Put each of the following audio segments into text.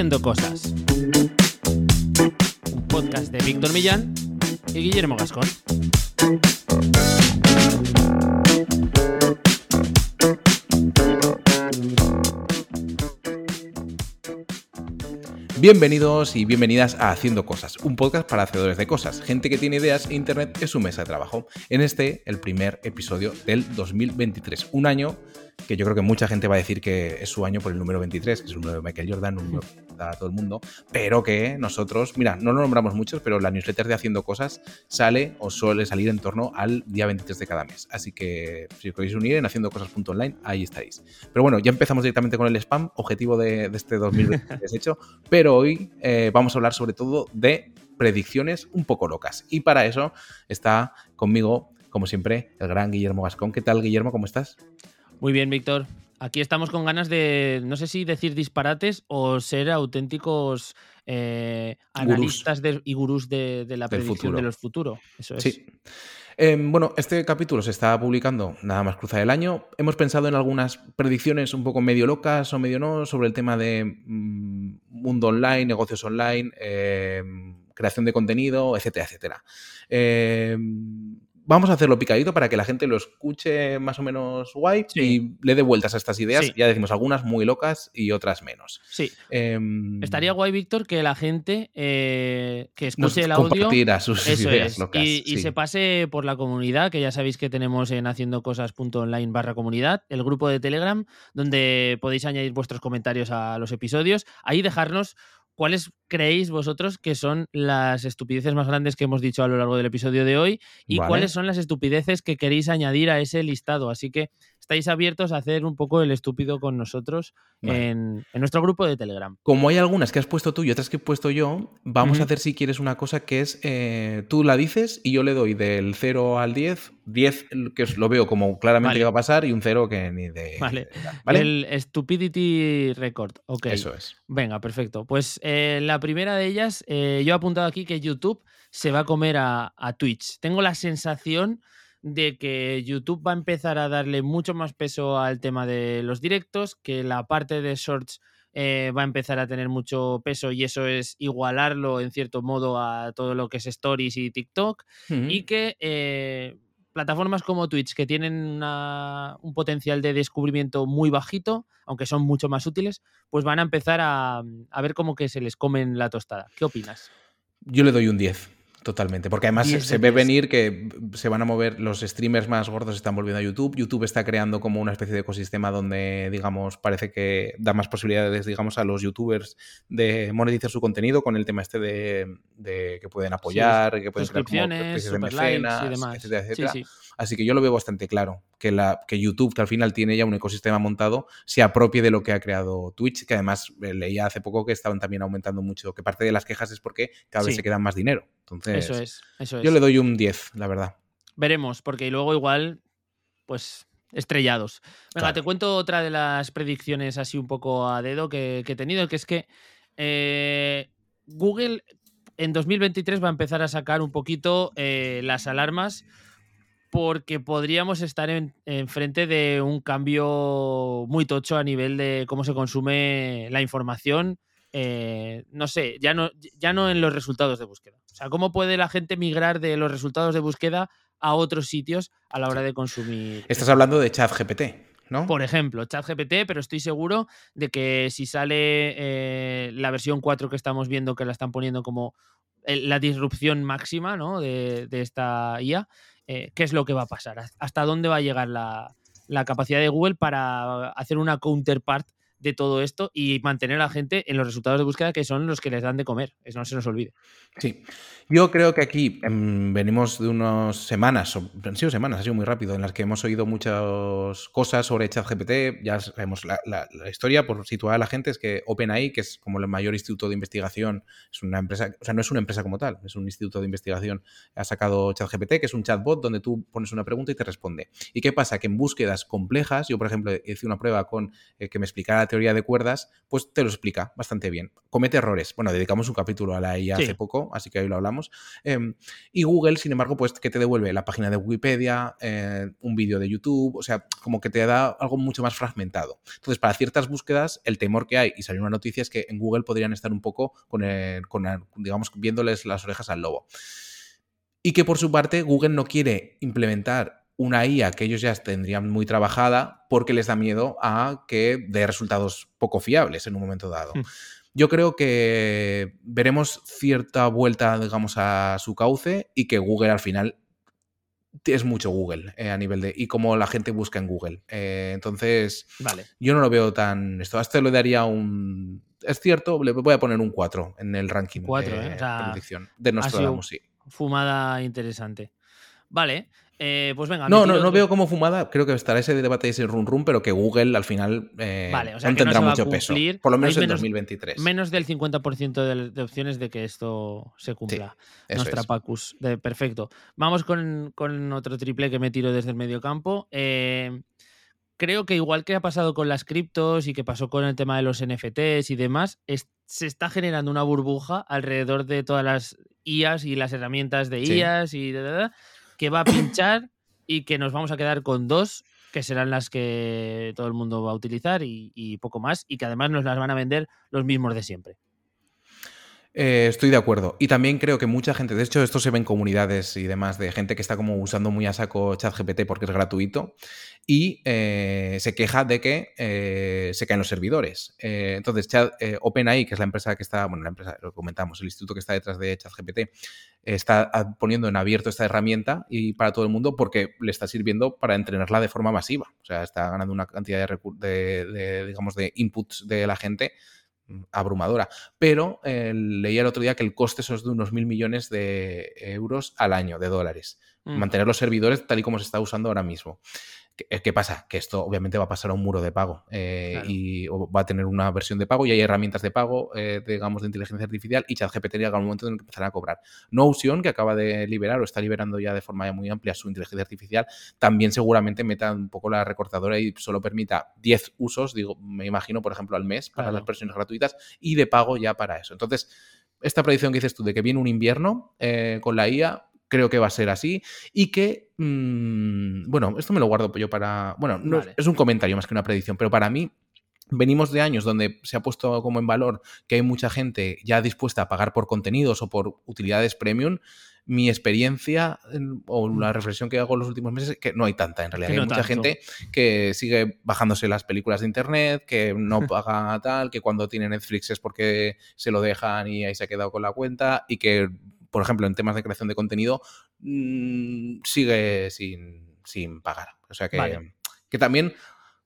Haciendo Cosas. Un podcast de Víctor Millán y Guillermo Gascón. Bienvenidos y bienvenidas a Haciendo Cosas, un podcast para hacedores de cosas, gente que tiene ideas e Internet es su mesa de trabajo. En este, el primer episodio del 2023, un año que yo creo que mucha gente va a decir que es su año por el número 23, que es el número de Michael Jordan, número que a todo el mundo, pero que nosotros, mira, no lo nombramos muchos, pero la newsletter de Haciendo Cosas sale o suele salir en torno al día 23 de cada mes. Así que si os queréis unir en haciendocosas.online, ahí estaréis. Pero bueno, ya empezamos directamente con el spam, objetivo de, este 2023 hecho, pero hoy eh, vamos a hablar sobre todo de predicciones un poco locas. Y para eso está conmigo, como siempre, el gran Guillermo Gascón. ¿Qué tal, Guillermo? ¿Cómo estás? Muy bien, Víctor. Aquí estamos con ganas de, no sé si decir disparates o ser auténticos eh, analistas y gurús de, la predicción de los futuros. Eso es. Sí. Em, bueno, este capítulo se está publicando nada más cruzar el año. Hemos pensado en algunas predicciones un poco medio locas o medio no sobre el tema de mm, mundo online, negocios online, em, creación de contenido, etcétera, etcétera. Em, vamos a hacerlo picadito para que la gente lo escuche más o menos guay y le dé vueltas a estas ideas. Ya decimos algunas muy locas y otras menos. Sí. Em, Estaría guay, Víctor, que la gente eh, que escuche el audio sus ideas locas, y, se pase por la comunidad, que ya sabéis que tenemos en haciendocosas.online barra comunidad, el grupo de Telegram, donde podéis añadir vuestros comentarios a los episodios. Ahí dejarnos ¿cuáles creéis vosotros que son las estupideces más grandes que hemos dicho a lo largo del episodio de hoy? Y cuáles son las estupideces que queréis añadir a ese listado. Así que estáis abiertos a hacer un poco el estúpido con nosotros en, nuestro grupo de Telegram. Como hay algunas que has puesto tú y otras que he puesto yo, vamos a hacer si quieres una cosa que es, eh, tú la dices y yo le doy del 0 al 10, 10 que lo veo como claramente que va a pasar y un 0 que ni de... Vale. El Stupidity Record, ok. Eso es. Venga, perfecto. Pues eh, la primera de ellas, eh, yo he apuntado aquí que YouTube se va a comer a Twitch. Tengo la sensación de que YouTube va a empezar a darle mucho más peso al tema de los directos, que la parte de shorts eh, va a empezar a tener mucho peso y eso es igualarlo en cierto modo a todo lo que es Stories y TikTok y que eh, plataformas como Twitch que tienen un potencial de descubrimiento muy bajito, aunque son mucho más útiles, pues van a empezar a, a ver cómo que se les comen la tostada. ¿Qué opinas? Yo le doy un 10. Totalmente, porque además se ve venir que se van a mover, los streamers más gordos están volviendo a YouTube, YouTube está creando como una especie de ecosistema donde, digamos, parece que da más posibilidades, digamos, a los youtubers de monetizar su contenido con el tema este de, que pueden apoyar, que pueden crear como de mecenas, y demás. etcétera, etcétera. Así que yo lo veo bastante claro, que, la, que YouTube, que al final tiene ya un ecosistema montado, se apropie de lo que ha creado Twitch, que además eh, leía hace poco que estaban también aumentando mucho, que parte de las quejas es porque cada vez se quedan más dinero. Entonces, eso es, eso es. yo le doy un 10, la verdad. Veremos, porque luego igual, pues estrellados. Venga, te cuento otra de las predicciones así un poco a dedo que, he tenido, que es que eh, Google en 2023 va a empezar a sacar un poquito eh, las alarmas porque podríamos estar enfrente de un cambio muy tocho a nivel de cómo se consume la información. Eh, no sé, ya no, ya no en los resultados de búsqueda. O sea, ¿cómo puede la gente migrar de los resultados de búsqueda a otros sitios a la hora de consumir? Estás hablando de ChatGPT. ¿No? Por ejemplo, ChatGPT, pero estoy seguro de que si sale eh, la versión 4 que estamos viendo, que la están poniendo como la disrupción máxima ¿no? de, de, esta IA, eh, qué es lo que va a pasar, hasta dónde va a llegar la, la capacidad de Google para hacer una counterpart de todo esto y mantener a la gente en los resultados de búsqueda que son los que les dan de comer. Eso no se nos olvide. Sí. Yo creo que aquí em, venimos de unas semanas, han sido semanas, ha sido muy rápido, en las que hemos oído muchas cosas sobre ChatGPT. Ya sabemos la, historia, por situar a la gente, es que OpenAI, que es como el mayor instituto de investigación, es una empresa, o sea, no es una empresa como tal, es un instituto de investigación, ha sacado ChatGPT, que es un chatbot donde tú pones una pregunta y te responde. ¿Y qué pasa? Que en búsquedas complejas, yo por ejemplo hice una prueba con eh, que me explicara teoría de cuerdas, pues te lo explica bastante bien. Comete errores. Bueno, dedicamos un capítulo a la IA hace poco, así que ahí lo hablamos. Em, y Google, sin embargo, pues que te devuelve la página de Wikipedia, eh, un vídeo de YouTube, o sea, como que te da algo mucho más fragmentado. Entonces, para ciertas búsquedas, el temor que hay y salió una noticia es que en Google podrían estar un poco con, con digamos, viéndoles las orejas al lobo. Y que por su parte Google no quiere implementar una IA que ellos ya tendrían muy trabajada porque les da miedo a que dé resultados poco fiables en un momento dado. Hmm. Yo creo que veremos cierta vuelta, digamos, a su cauce y que Google al final es mucho Google eh, a nivel de. y como la gente busca en Google. Eh, entonces, vale. yo no lo veo tan. Esto a este le daría un. Es cierto, le voy a poner un 4 en el ranking 4, de, ¿eh? o sea, de Nostradamus, sí. Fumada interesante. Vale, eh, pues venga. No, no, no veo como fumada. Creo que estará ese debate y ese run run, pero que Google al final eh, no tendrá mucho peso. Por lo menos en 2023. Menos del 50% de, opciones de que esto se cumpla. Nuestra Pacus. De, perfecto. Vamos con, otro triple que me tiro desde el medio campo. Eh, creo que igual que ha pasado con las criptos y que pasó con el tema de los NFTs y demás, se está generando una burbuja alrededor de todas las IAs y las herramientas de IAs y de, que va a pinchar y que nos vamos a quedar con dos que serán las que todo el mundo va a utilizar y, poco más, y que además nos las van a vender los mismos de siempre. Eh, estoy de acuerdo. Y también creo que mucha gente, de hecho, esto se ve en comunidades y demás, de gente que está como usando muy a saco ChatGPT porque es gratuito y eh, se queja de que eh, se caen los servidores. entonces, OpenAI, que es la empresa que está, bueno, la empresa, lo comentamos, el instituto que está detrás de ChatGPT, está poniendo en abierto esta herramienta y para todo el mundo porque le está sirviendo para entrenarla de forma masiva. O sea, está ganando una cantidad de digamos, de inputs de la gente abrumadora. Pero eh, leía el otro día que el coste es de unos mil millones de euros al año, de dólares. Mm. Mantener los servidores tal y como se está usando ahora mismo. Eh, ¿Qué, pasa? Que esto obviamente va a pasar a un muro de pago eh, y va a tener una versión de pago y hay herramientas de pago, eh, digamos, de inteligencia artificial y ChatGPT llega un momento en el que empezará a cobrar. Notion, que acaba de liberar o está liberando ya de forma muy amplia su inteligencia artificial, también seguramente meta un poco la recortadora y solo permita 10 usos, digo, me imagino, por ejemplo, al mes para las versiones gratuitas y de pago ya para eso. Entonces, esta predicción que dices tú de que viene un invierno con la IA, creo que va a ser así y que, mm, bueno, esto me lo guardo yo para, bueno, no, es un comentario más que una predicción, pero para mí venimos de años donde se ha puesto como en valor que hay mucha gente ya dispuesta a pagar por contenidos o por utilidades premium. Mi experiencia o la mm. reflexión que hago en los últimos meses es que no hay tanta en realidad. hay mucha gente que sigue bajándose las películas de internet, que no paga tal, que cuando tiene Netflix es porque se lo dejan y ahí se ha quedado con la cuenta y que por ejemplo, en temas de creación de contenido, mm, sigue sin, pagar. O sea que, que también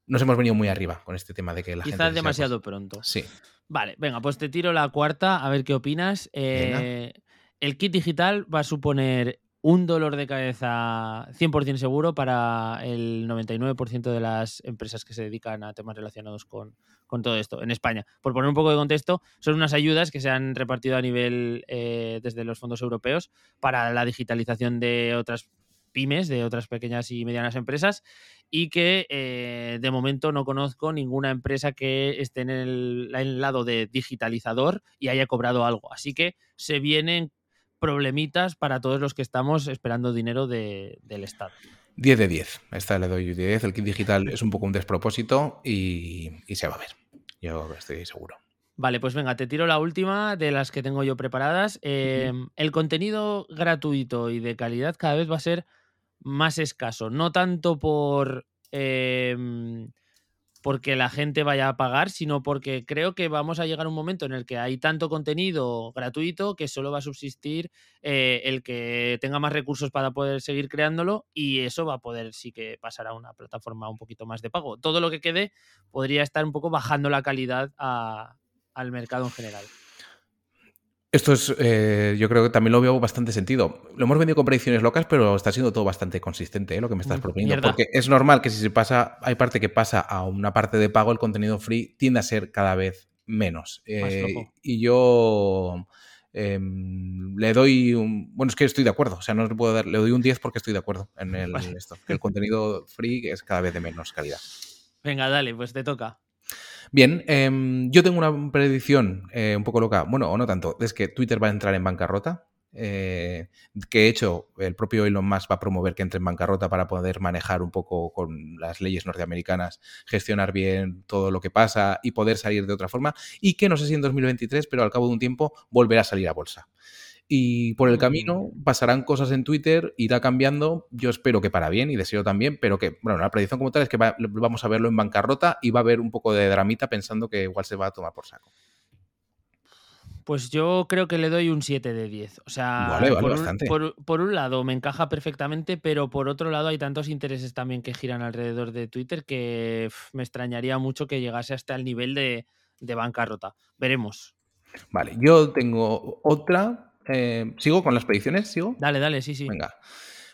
nos hemos venido muy arriba con este tema de que la gente. Quizás demasiado pronto. Sí. Vale, venga, pues te tiro la cuarta, a ver qué opinas. Eh, el kit digital va a suponer un dolor de cabeza 100% seguro para el 99% de las empresas que se dedican a temas relacionados con, todo esto en España. Por poner un poco de contexto, son unas ayudas que se han repartido a nivel eh, desde los fondos europeos para la digitalización de otras pymes, de otras pequeñas y medianas empresas, y que eh, de momento no conozco ninguna empresa que esté en el, en el lado de digitalizador y haya cobrado algo. Así que se vienen problemitas para todos los que estamos esperando dinero del Estado. 10 de 10. Esta le doy 10. El kit digital es un poco un despropósito y, se va a ver. Yo estoy seguro. Vale, pues venga, te tiro la última de las que tengo yo preparadas. Em, el contenido gratuito y de calidad cada vez va a ser más escaso. No tanto por em, porque la gente vaya a pagar, sino porque creo que vamos a llegar a un momento en el que hay tanto contenido gratuito que solo va a subsistir eh, el que tenga más recursos para poder seguir creándolo y eso va a poder sí que pasar a una plataforma un poquito más de pago. Todo lo que quede podría estar un poco bajando la calidad al mercado en general. Esto es, eh, yo creo que también lo veo bastante sentido. Lo hemos vendido con predicciones locas, pero está siendo todo bastante consistente ¿eh? lo que me estás mm, proponiendo. Porque es normal que si se pasa, hay parte que pasa a una parte de pago, el contenido free tiende a ser cada vez menos. Eh, y yo em, le doy un. Bueno, es que estoy de acuerdo. O sea, no le puedo dar. Le doy un 10 porque estoy de acuerdo en, el, esto. El contenido free es cada vez de menos calidad. Venga, dale, pues te toca. Bien, em, yo tengo una predicción eh, un poco loca, bueno, o no tanto, es que Twitter va a entrar en bancarrota. Eh, que de hecho el propio Elon Musk va a promover que entre en bancarrota para poder manejar un poco con las leyes norteamericanas, gestionar bien todo lo que pasa y poder salir de otra forma y que no sé si en 2023, pero al cabo de un tiempo volverá a salir a bolsa. Y por el camino pasarán cosas en Twitter, irá cambiando, yo espero que para bien y deseo también, pero que, bueno, la predicción como tal es que vamos a verlo en bancarrota y va a haber un poco de dramita pensando que igual se va a tomar por saco. Pues yo creo que le doy un 7 de 10. O sea, por, un, lado me encaja perfectamente, pero por otro lado hay tantos intereses también que giran alrededor de Twitter que me extrañaría mucho que llegase hasta el nivel de, de bancarrota. Veremos. Vale, yo tengo otra. Eh, ¿Sigo con las predicciones? ¿Sigo? Dale, dale, sí, sí. Venga.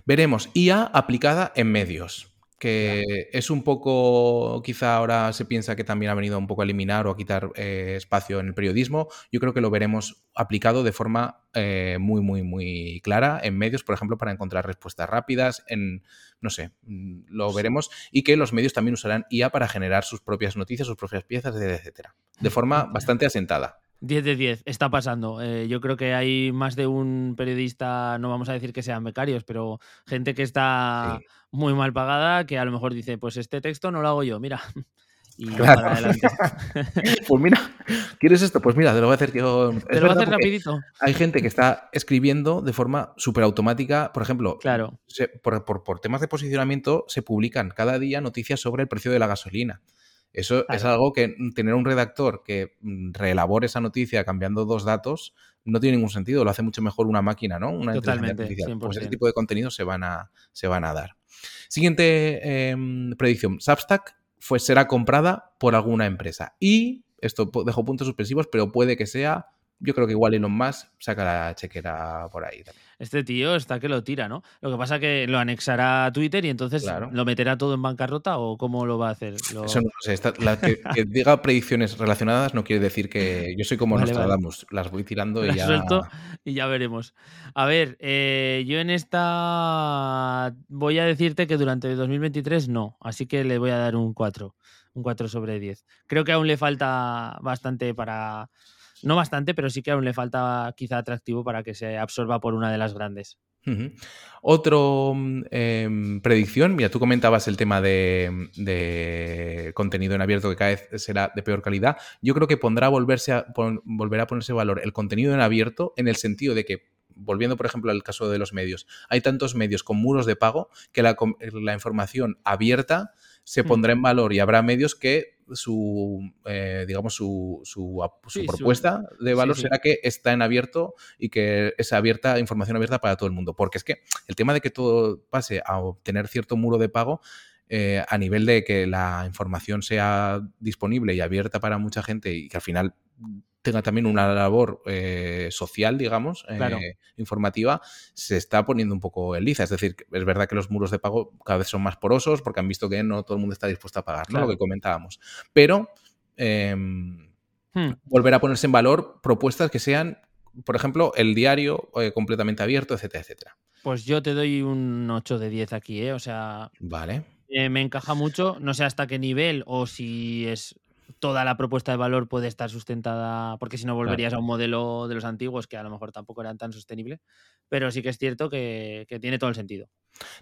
Veremos IA aplicada en medios que es un poco, quizá ahora se piensa que también ha venido un poco a eliminar o a quitar eh, espacio en el periodismo. Yo creo que lo veremos aplicado de forma eh, muy, muy, muy clara en medios, por ejemplo, para encontrar respuestas rápidas, en, no sé, mm, lo veremos, y que los medios también usarán IA para generar sus propias noticias, sus propias piezas, etcétera, de forma bastante asentada. 10 de 10, está pasando. Eh, yo creo que hay más de un periodista, no vamos a decir que sean becarios, pero gente que está muy mal pagada, que a lo mejor dice, pues este texto no lo hago yo, mira. Y para adelante. pues mira, ¿quieres esto? Pues mira, te lo voy a hacer yo. Te lo voy a hacer rapidito. Hay gente que está escribiendo de forma súper automática. Por ejemplo, claro. por temas de posicionamiento se publican cada día noticias sobre el precio de la gasolina. Eso es algo que mm, tener un redactor que mm, reelabore esa noticia cambiando dos datos no tiene ningún sentido. Lo hace mucho mejor una máquina, ¿no? Una Totalmente. Pues ese tipo de contenidos se van a, se van a dar. Siguiente em, predicción. Substack fue, será comprada por alguna empresa. Y esto dejo puntos suspensivos, pero puede que sea yo creo que igual Elon Musk saca la chequera por ahí. Este tío está que lo tira, ¿no? Lo que pasa es que lo anexará a Twitter y entonces lo meterá todo en bancarrota o cómo lo va a hacer. Eso no sé. que, diga predicciones relacionadas no quiere decir que yo soy como vale, Nostradamus. Las voy tirando y ya. Suelto y ya veremos. A ver, eh, yo en esta voy a decirte que durante 2023 no. Así que le voy a dar un 4. Un 4 sobre 10. Creo que aún le falta bastante para no bastante, pero sí que aún le falta quizá atractivo para que se absorba por una de las grandes. Otro mm, em, predicción, mira, tú comentabas el tema de, contenido en abierto que cada vez será de peor calidad. Yo creo que pondrá volverse a, volverá a ponerse valor el contenido en abierto en el sentido de que, volviendo por ejemplo al caso de los medios, hay tantos medios con muros de pago que la información abierta se pondrá en valor y habrá medios que su, eh, digamos, su, su, propuesta de valor será que está en abierto y que es abierta, información abierta para todo el mundo. Porque es que el tema de que todo pase a obtener cierto muro de pago eh, a nivel de que la información sea disponible y abierta para mucha gente y que al final tenga también una labor eh, social, digamos, eh, informativa, se está poniendo un poco en liza. Es decir, es verdad que los muros de pago cada vez son más porosos porque han visto que no todo el mundo está dispuesto a pagar, ¿no? Lo que comentábamos. Pero em, hmm. volver a ponerse en valor propuestas que sean, por ejemplo, el diario eh, completamente abierto, etcétera, etcétera. Pues yo te doy un 8 de 10 aquí, ¿eh? O sea. Vale. me encaja mucho, no sé hasta qué nivel o si es toda la propuesta de valor puede estar sustentada, porque si no volverías a un modelo de los antiguos que a lo mejor tampoco eran tan sostenibles, pero sí que es cierto que, tiene todo el sentido.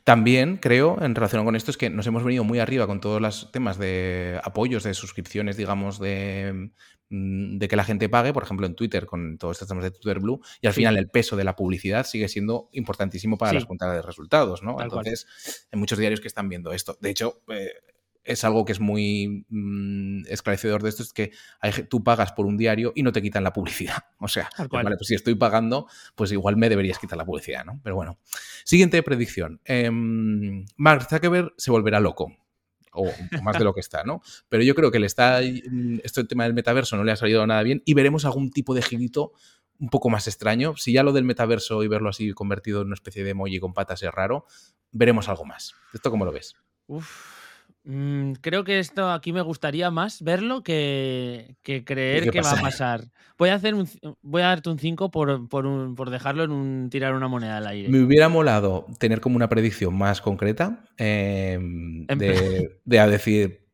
También creo, en relación con esto, es que nos hemos venido muy arriba con todos los temas de apoyos, de suscripciones, digamos, de, mm, de que la gente pague, por ejemplo, en Twitter, con todos estos temas de Twitter Blue, y al final el peso de la publicidad sigue siendo importantísimo para las cuentas de resultados, ¿no? Entonces, hay muchos diarios que están viendo esto. De hecho, eh, es algo que es muy mm, esclarecedor de esto, es que tú pagas por un diario y no te quitan la publicidad. O sea, vale, pues si estoy pagando, pues igual me deberías quitar la publicidad, ¿no? Pero bueno. Siguiente predicción. Em, Mark Zuckerberg se volverá loco. O, más de lo que está, ¿no? Pero yo creo que le está. Esto el tema del metaverso no le ha salido nada bien y veremos algún tipo de girito un poco más extraño. Si ya lo del metaverso y verlo así convertido en una especie de emoji con patas es raro, veremos algo más. ¿Esto cómo lo ves? Uf. Mm, creo que esto aquí me gustaría más verlo que, creer que va a pasar. Voy a hacer un, voy a darte un 5 por, por, dejarlo en un tirar una moneda al aire. Me hubiera molado tener como una predicción más concreta em, de, a decir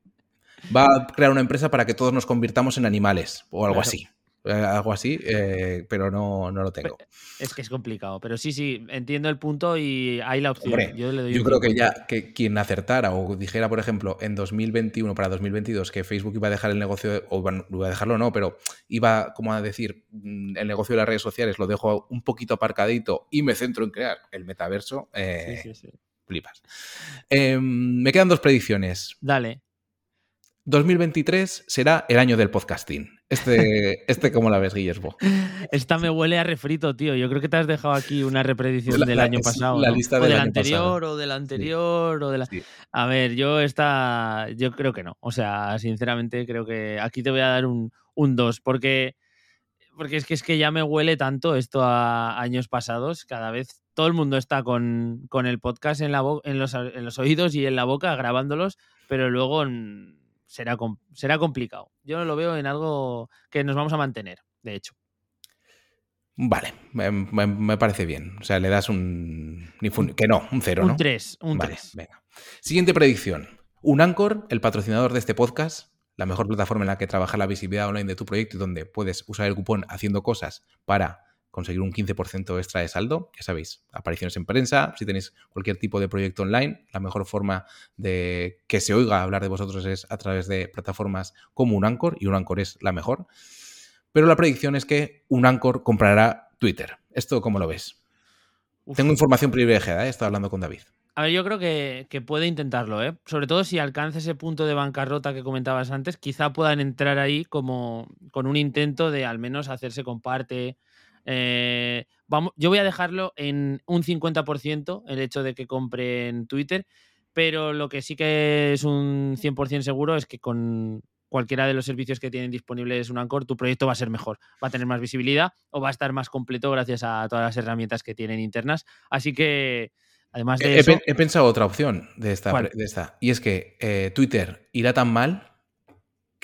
va a crear una empresa para que todos nos convirtamos en animales o algo así. Eh, algo así, eh, pero no, no, lo tengo. Es que es complicado, pero sí, sí, entiendo el punto y hay la opción. yo, creo que ya que quien acertara o dijera, por ejemplo, en 2021 para 2022 que Facebook iba a dejar el negocio, o iba a dejarlo no, pero iba como a decir, mm, el negocio de las redes sociales lo dejo un poquito aparcadito y me centro en crear el metaverso, eh, sí, sí, sí. flipas. Em, me quedan dos predicciones. Dale. 2023 será el año del podcasting. Este, este ¿cómo la ves, Guillermo? Esta me huele a refrito, tío. Yo creo que te has dejado aquí una repetición del año pasado. La lista del, o del anterior, o del anterior, o de la. A ver, yo esta. Yo creo que no. O sea, sinceramente, creo que aquí te voy a dar un 2, porque. Porque es que, es que ya me huele tanto esto a años pasados. Cada vez todo el mundo está con, con el podcast en, la en, los, en los oídos y en la boca grabándolos, pero luego será, será complicado. Yo lo veo en algo que nos vamos a mantener, de hecho. Vale, me, parece bien. O sea, le das un. Que no, un cero, un ¿no? 3, un 3. venga. Siguiente predicción. Un Anchor, el patrocinador de este podcast, la mejor plataforma en la que trabaja la visibilidad online de tu proyecto y donde puedes usar el cupón haciendo cosas para conseguir un 15% extra de saldo. Ya sabéis, apariciones en prensa, si tenéis cualquier tipo de proyecto online, la mejor forma de que se oiga hablar de vosotros es a través de plataformas como un Anchor, y un Anchor es la mejor. Pero la predicción es que un Anchor comprará Twitter. ¿Esto cómo lo ves? Tengo información privilegiada, ¿eh? estado hablando con David. A ver, yo creo que, puede intentarlo, ¿eh? Sobre todo si alcanza ese punto de bancarrota que comentabas antes, quizá puedan entrar ahí como con un intento de al menos hacerse con parte eh, vamos, yo voy a dejarlo en un 50% el hecho de que compren Twitter, pero lo que sí que es un 100% seguro es que con cualquiera de los servicios que tienen disponibles un Anchor, tu proyecto va a ser mejor, va a tener más visibilidad o va a estar más completo gracias a todas las herramientas que tienen internas. Así que, además de he, eso... He pensado otra opción de esta, de esta y es que eh, Twitter irá tan mal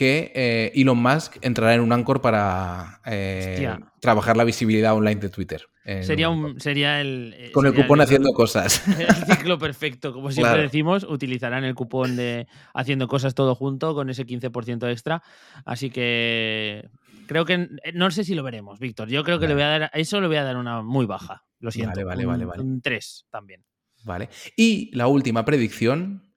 que eh, Elon Musk entrará en un Anchor para eh, trabajar la visibilidad online de Twitter. Sería, un, sería el. Con el cupón haciendo cosas. El ciclo perfecto. Como siempre decimos, utilizarán el cupón de haciendo cosas todo junto con ese 15% extra. Así que creo que. No sé si lo veremos, Víctor. Yo creo que le voy a dar. A eso le voy a dar una muy baja. Lo siento. Vale, vale, vale. vale. Un 3 también. Vale. Y la última predicción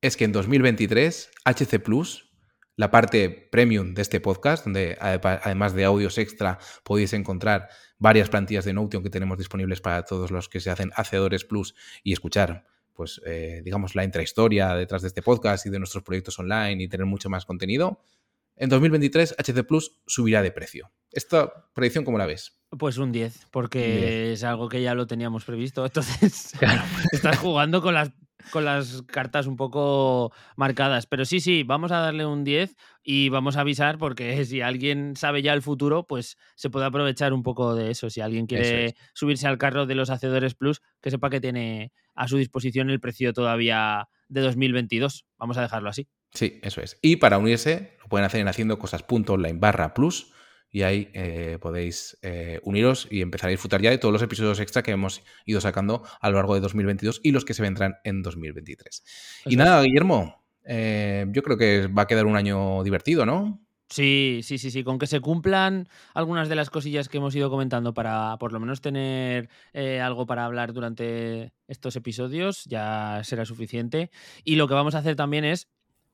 es que en 2023 HC Plus la parte premium de este podcast, donde además de audios extra podéis encontrar varias plantillas de Notion que tenemos disponibles para todos los que se hacen hacedores plus y escuchar, pues, eh, digamos, la intrahistoria detrás de este podcast y de nuestros proyectos online y tener mucho más contenido. En 2023, HC Plus subirá de precio. ¿Esta predicción cómo la ves? Pues un 10, porque es algo que ya lo teníamos previsto. Entonces, claro. estás jugando con las con las cartas un poco marcadas. Pero sí, sí, vamos a darle un 10 y vamos a avisar porque si alguien sabe ya el futuro, pues se puede aprovechar un poco de eso. Si alguien quiere subirse al carro de los Hacedores Plus, que sepa que tiene a su disposición el precio todavía de 2022. Vamos a dejarlo así. Sí, eso es. Y para unirse, lo pueden hacer en haciendo cosas.online barra plus y ahí eh, podéis eh, uniros y empezar a disfrutar ya de todos los episodios extra que hemos ido sacando a lo largo de 2022 y los que se vendrán en 2023. y nada, Guillermo, eh, yo creo que va a quedar un año divertido, ¿no? Sí, sí, sí, sí, con que se cumplan algunas de las cosillas que hemos ido comentando para por lo menos tener algo para hablar durante estos episodios, ya será suficiente. Y lo que vamos a hacer también es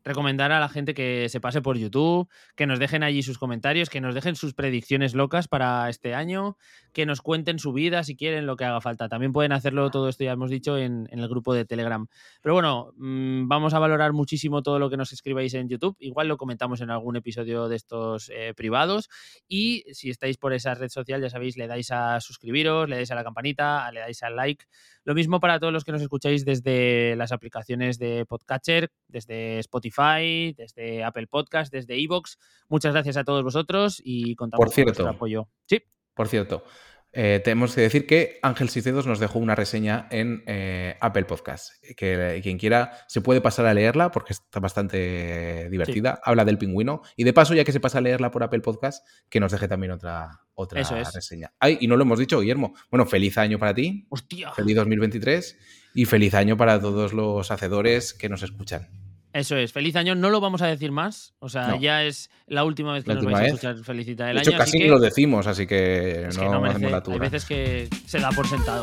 recomendar a la gente que se pase por YouTube, que nos dejen allí sus comentarios, que nos dejen sus predicciones locas para este año, que nos cuenten su vida si quieren, lo que haga falta. También pueden hacerlo todo esto, ya hemos dicho, en, el grupo de Telegram. Pero bueno, mm, vamos a valorar muchísimo todo lo que nos escribáis en YouTube. Igual lo comentamos en algún episodio de estos eh, privados. Y si estáis por esa red social, ya sabéis, le dais a suscribiros, le dais a la campanita, le dais al like. Lo mismo para todos los que nos escucháis desde las aplicaciones de Podcatcher, desde Spotify, desde Apple Podcast, desde Evox. Muchas gracias a todos vosotros y contamos Por cierto, con vuestro apoyo. Sí. Por cierto, eh, tenemos que decir que Ángel Sistedos nos dejó una reseña en eh, Apple Podcast. Que quien quiera se puede pasar a leerla porque está bastante divertida. Habla del pingüino. Y de paso, ya que se pasa a leerla por Apple Podcast, que nos deje también otra, otra reseña. Ay, y no lo hemos dicho, Guillermo. Bueno, feliz año para ti. Hostia. Feliz 2023 y feliz año para todos los hacedores que nos escuchan. Eso es, feliz año, no lo vamos a decir más, o sea, No. ya es la última vez que La nos vais a escuchar felicitar el De hecho, año. casi ni que, lo decimos, así que es no, que no hacemos la hay veces que se da por sentado.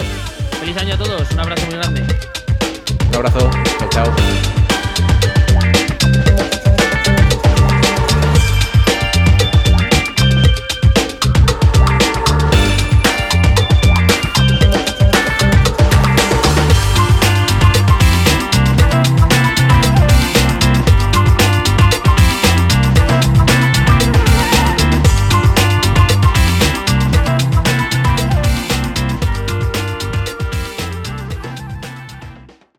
Feliz año a todos, un abrazo muy grande. Un abrazo, chao, chao.